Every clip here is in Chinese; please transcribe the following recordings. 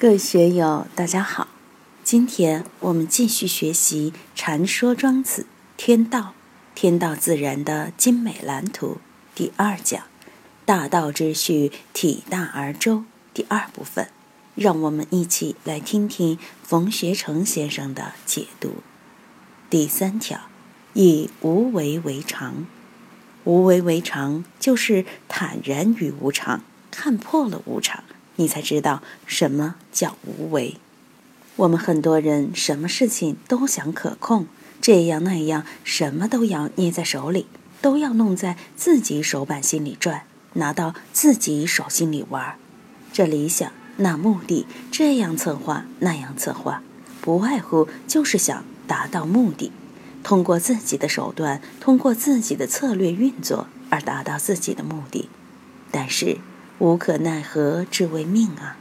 各位学友，大家好！今天我们继续学习《禅说庄子·天道天道自然的精美蓝图》第二讲“大道之序，体大而周”第二部分。让我们一起来听听冯学成先生的解读。第三条，以无为为常。无为为常，就是坦然于无常，看破了无常。你才知道什么叫无为。我们很多人什么事情都想可控，这样那样，什么都要捏在手里，都要弄在自己手板心里转，拿到自己手心里玩。这理想，那目的，这样策划，那样策划，不外乎就是想达到目的，通过自己的手段，通过自己的策略运作而达到自己的目的。但是。无可奈何，只为命啊！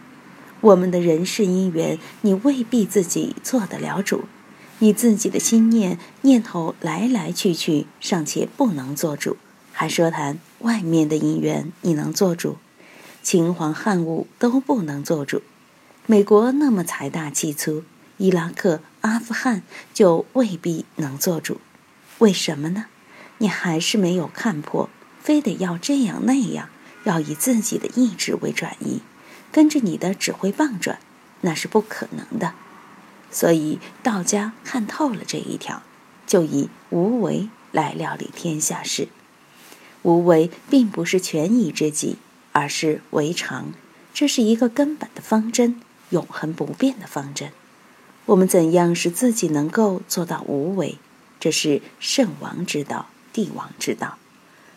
我们的人世姻缘，你未必自己做得了主。你自己的心念念头来来去去，尚且不能做主，还说谈外面的姻缘你能做主？秦皇汉武都不能做主，美国那么财大气粗，伊拉克、阿富汗就未必能做主。为什么呢？你还是没有看破，非得要这样那样。要以自己的意志为转移，跟着你的指挥棒转，那是不可能的。所以道家看透了这一条，就以无为来料理天下事。无为并不是权宜之计，而是为常。这是一个根本的方针，永恒不变的方针。我们怎样使自己能够做到无为？这是圣王之道，帝王之道。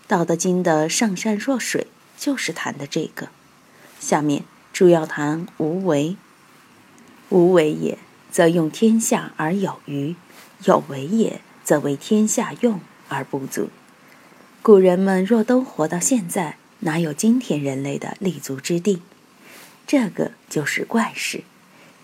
《道德经》的上善若水。就是谈的这个，下面主要谈无为。无为也，则用天下而有余；有为也，则为天下用而不足。古人们若都活到现在，哪有今天人类的立足之地？这个就是怪事。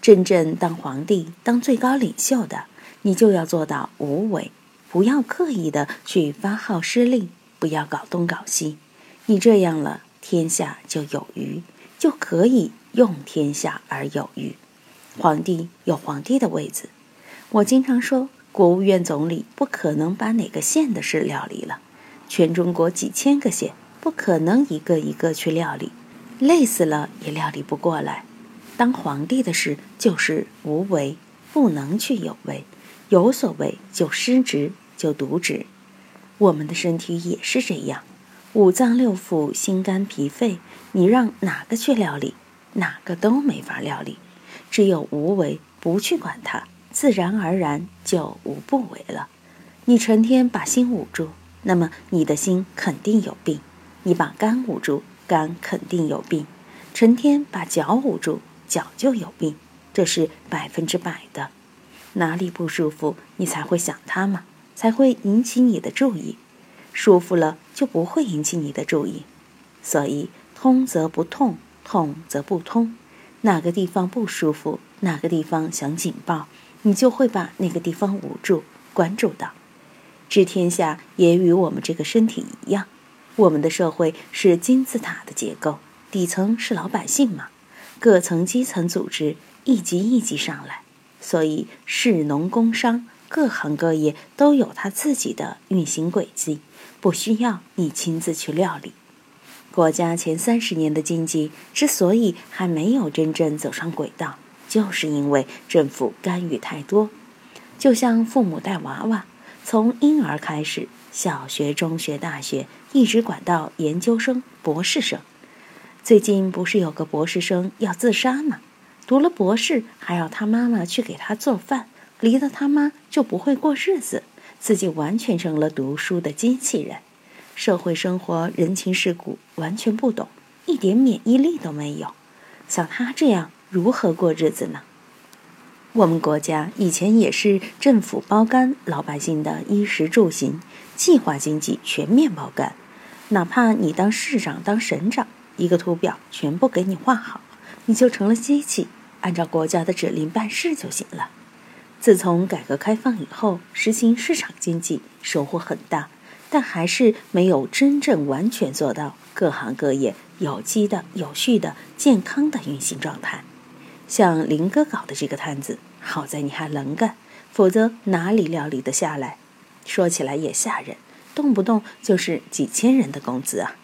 真正当皇帝、当最高领袖的，你就要做到无为，不要刻意的去发号施令，不要搞东搞西。你这样了。天下就有余，就可以用天下而有余。皇帝有皇帝的位子，我经常说，国务院总理不可能把哪个县的事料理了，全中国几千个县，不可能一个一个去料理，累死了也料理不过来。当皇帝的事就是无为，不能去有为，有所为就失职，就渎职。我们的身体也是这样。五脏六腑、心肝脾肺，你让哪个去料理，哪个都没法料理。只有无为，不去管它，自然而然就无不为了。你成天把心捂住，那么你的心肯定有病；你把肝捂住，肝肯定有病；成天把脚捂住，脚就有病，这是百分之百的。哪里不舒服，你才会想它嘛，才会引起你的注意。舒服了就不会引起你的注意，所以通则不痛，痛则不通。哪个地方不舒服，哪个地方想警报，你就会把那个地方捂住，关注到。治天下也与我们这个身体一样，我们的社会是金字塔的结构，底层是老百姓嘛，各层基层组织一级一级上来，所以士农工商各行各业都有它自己的运行轨迹。不需要你亲自去料理。国家前三十年的经济之所以还没有真正走上轨道，就是因为政府干预太多。就像父母带娃娃，从婴儿开始，小学、中学、大学，一直管到研究生、博士生。最近不是有个博士生要自杀吗？读了博士，还要他妈妈去给他做饭，离了他妈就不会过日子。自己完全成了读书的机器人，社会生活、人情世故完全不懂，一点免疫力都没有。像他这样如何过日子呢？我们国家以前也是政府包干老百姓的衣食住行，计划经济全面包干，哪怕你当市长、当省长，一个图表全部给你画好，你就成了机器，按照国家的指令办事就行了。自从改革开放以后，实行市场经济，收获很大，但还是没有真正完全做到各行各业有机的、有序的、健康的运行状态。像林哥搞的这个摊子，好在你还能干，否则哪里料理得下来？说起来也吓人，动不动就是几千人的工资啊！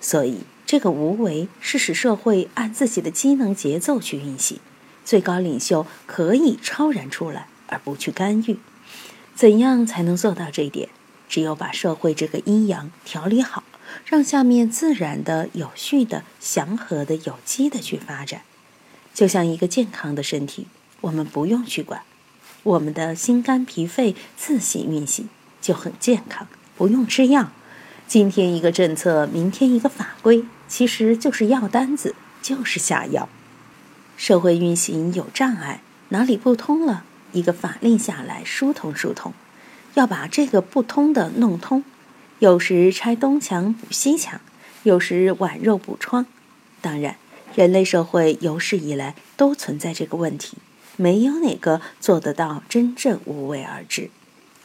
所以，这个无为是使社会按自己的机能节奏去运行，最高领袖可以超然出来，而不去干预。怎样才能做到这一点？只有把社会这个阴阳调理好，让下面自然的、有序的、祥和的、有机的去发展。就像一个健康的身体，我们不用去管，我们的心肝脾肺自行运行就很健康，不用吃药。今天一个政策，明天一个法规，其实就是药单子，就是下药。社会运行有障碍，哪里不通了，一个法令下来疏通疏通，要把这个不通的弄通。有时拆东墙补西墙，有时剜肉补疮，当然。人类社会有史以来都存在这个问题，没有哪个做得到真正无为而治。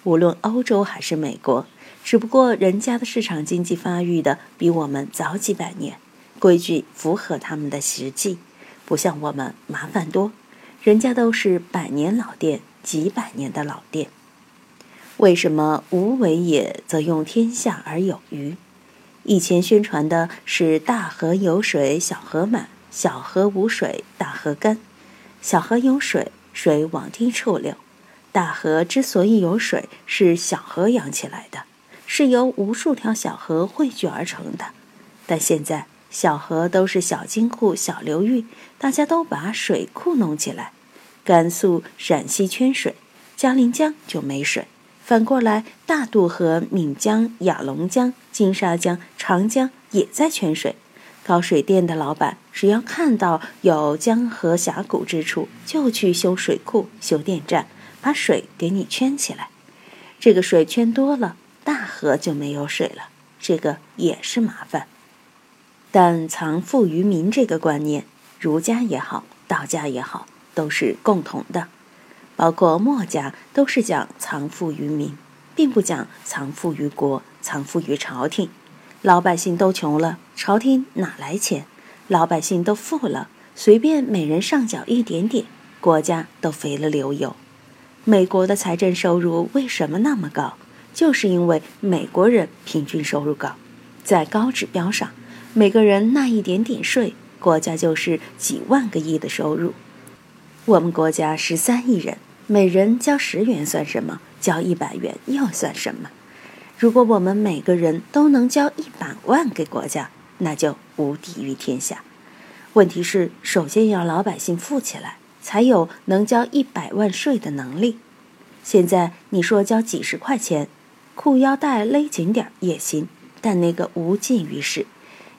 无论欧洲还是美国，只不过人家的市场经济发育的比我们早几百年，规矩符合他们的实际，不像我们麻烦多。人家都是百年老店，几百年的老店。为什么无为也则用天下而有余？以前宣传的是大河有水小河满。小河无水，大河干；小河有水，水往低处流。大河之所以有水，是小河养起来的，是由无数条小河汇聚而成的。但现在小河都是小金库、小流域，大家都把水库弄起来。甘肃、陕西缺水，嘉陵江就没水；反过来，大渡河、岷江、雅砻江、金沙江、长江也在缺水。搞水电的老板，只要看到有江河峡谷之处，就去修水库、修电站，把水给你圈起来。这个水圈多了，大河就没有水了，这个也是麻烦。但藏富于民这个观念，儒家也好，道家也好，都是共同的，包括墨家都是讲藏富于民，并不讲藏富于国、藏富于朝廷。老百姓都穷了，朝廷哪来钱？老百姓都富了，随便每人上缴一点点，国家都肥了流油。美国的财政收入为什么那么高？就是因为美国人平均收入高，在高指标上，每个人纳一点点税，国家就是几万个亿的收入。我们国家十三亿人，每人交十元算什么？交一百元又算什么？如果我们每个人都能交一百万给国家，那就无敌于天下。问题是，首先要老百姓富起来，才有能交一百万税的能力。现在你说交几十块钱，裤腰带勒紧点也行，但那个无济于事。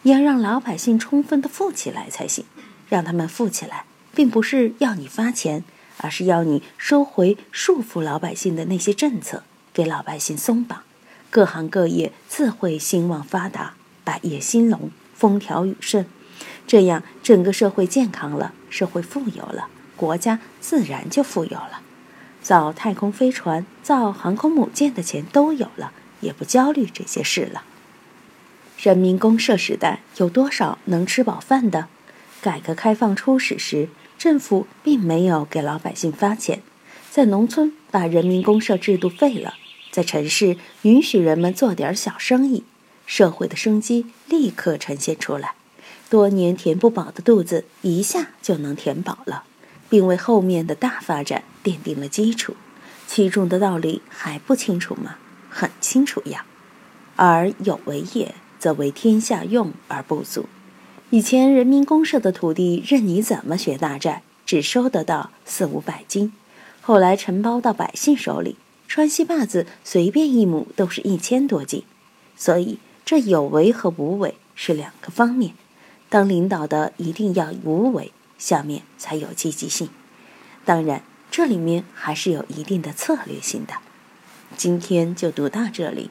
要让老百姓充分的富起来才行。让他们富起来，并不是要你发钱，而是要你收回束缚老百姓的那些政策，给老百姓松绑。各行各业自会兴旺发达，百业兴隆，风调雨顺，这样整个社会健康了，社会富有了，国家自然就富有了。造太空飞船、造航空母舰的钱都有了，也不焦虑这些事了。人民公社时代有多少能吃饱饭的？改革开放初始时，政府并没有给老百姓发钱，在农村把人民公社制度废了。在城市允许人们做点小生意，社会的生机立刻呈现出来，多年填不饱的肚子一下就能填饱了，并为后面的大发展奠定了基础。其中的道理还不清楚吗？很清楚呀。而有为也，则为天下用而不足。以前人民公社的土地任你怎么学大寨，只收得到四五百斤，后来承包到百姓手里。川西坝子随便一亩都是一千多斤，所以这有为和无为是两个方面。当领导的一定要无为，下面才有积极性。当然，这里面还是有一定的策略性的。今天就读到这里，